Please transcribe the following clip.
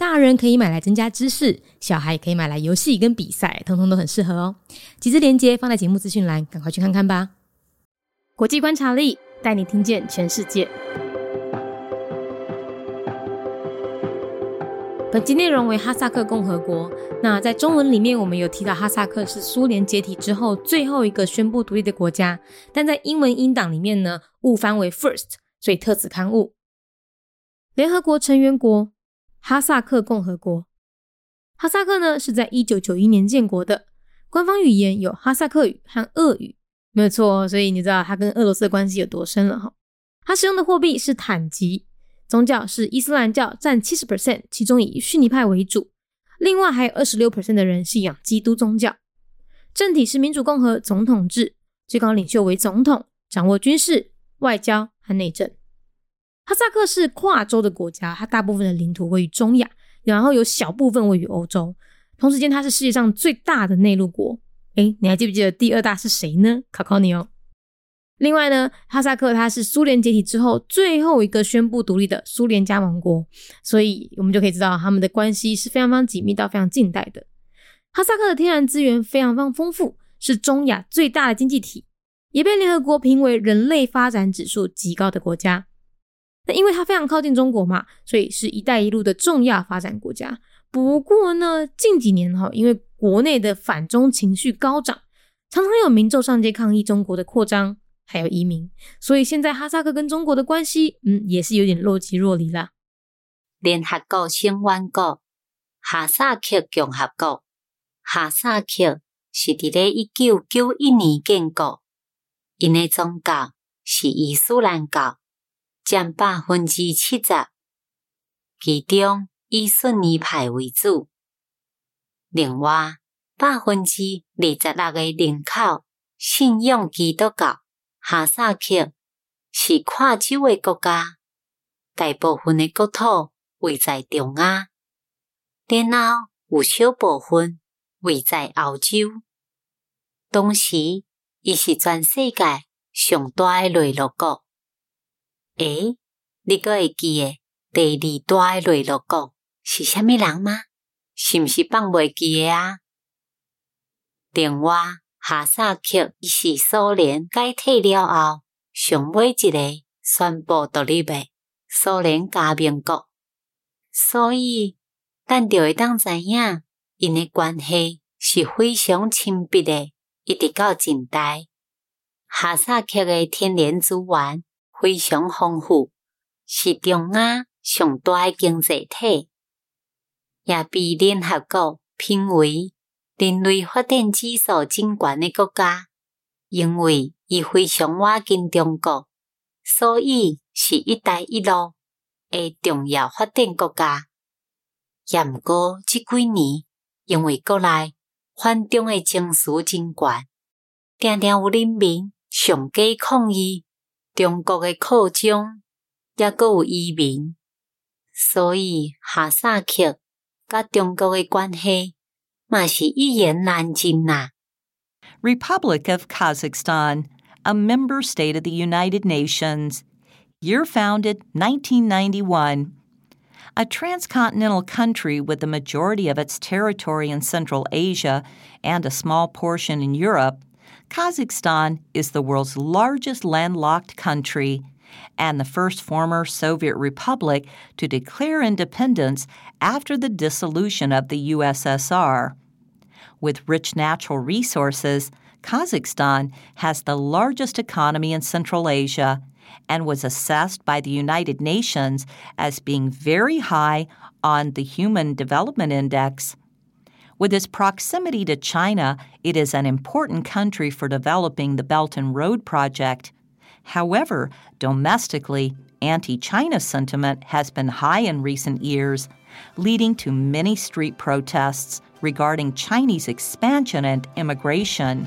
大人可以买来增加知识，小孩也可以买来游戏跟比赛，通通都很适合哦。几支链接放在节目资讯栏，赶快去看看吧。国际观察力带你听见全世界。本集内容为哈萨克共和国。那在中文里面，我们有提到哈萨克是苏联解体之后最后一个宣布独立的国家，但在英文音档里面呢，误翻为 first，所以特此刊物。联合国成员国。哈萨克共和国，哈萨克呢是在一九九一年建国的，官方语言有哈萨克语和俄语，没有错。所以你知道它跟俄罗斯的关系有多深了哈。它使用的货币是坦吉，宗教是伊斯兰教，占七十 percent，其中以逊尼派为主，另外还有二十六 percent 的人信仰基督宗教。政体是民主共和总统制，最高领袖为总统，掌握军事、外交和内政。哈萨克是跨洲的国家，它大部分的领土位于中亚，然后有小部分位于欧洲。同时间，它是世界上最大的内陆国。哎，你还记不记得第二大是谁呢？考考你哦。另外呢，哈萨克它是苏联解体之后最后一个宣布独立的苏联加盟国，所以我们就可以知道他们的关系是非常非常紧密到非常近代的。哈萨克的天然资源非常非常丰富，是中亚最大的经济体，也被联合国评为人类发展指数极高的国家。那因为它非常靠近中国嘛，所以是一带一路的重要发展国家。不过呢，近几年哈，因为国内的反中情绪高涨，常常有民众上街抗议中国的扩张，还有移民，所以现在哈萨克跟中国的关系，嗯，也是有点若即若离啦。联合国成员国哈萨克共和国，哈萨克是伫咧一九九一年建国，因的宗教是伊斯兰教。占百分之七十，其中以逊尼派为主。另外，百分之二十六个人口信仰基督教。哈萨克是跨洲的国家，大部分的国土位在中亚，然后有小部分位在欧洲。同时，伊是全世界上大的内陆国。诶，你个会记诶？第二大诶内陆国是虾米人吗？是毋是放袂记诶啊？另外，哈萨克伊是苏联解体了后上尾一个宣布独立诶苏联加盟国，所以咱就会当知影，因诶关系是非常亲密诶，一直到近代。哈萨克诶天然资源。非常丰富，是中亚上大的经济体，也被联合国评为人类发展指数真悬的国家。因为伊非常瓦近中国，所以是一带一路的重要发展国家。也毋过即几年，因为国内反中诶情绪真悬，定定有人民上街抗议。中国的扩张，也阁有移民，所以哈萨克甲中国的关系嘛是一言难尽呐。Republic of Kazakhstan, a member state of the United Nations, year founded 1991. A transcontinental country with the majority of its territory in Central Asia and a small portion in Europe, Kazakhstan is the world's largest landlocked country and the first former Soviet republic to declare independence after the dissolution of the USSR. With rich natural resources, Kazakhstan has the largest economy in Central Asia and was assessed by the United Nations as being very high on the Human Development Index. With its proximity to China, it is an important country for developing the Belt and Road Project. However, domestically, anti China sentiment has been high in recent years, leading to many street protests, regarding Chinese expansion and immigration.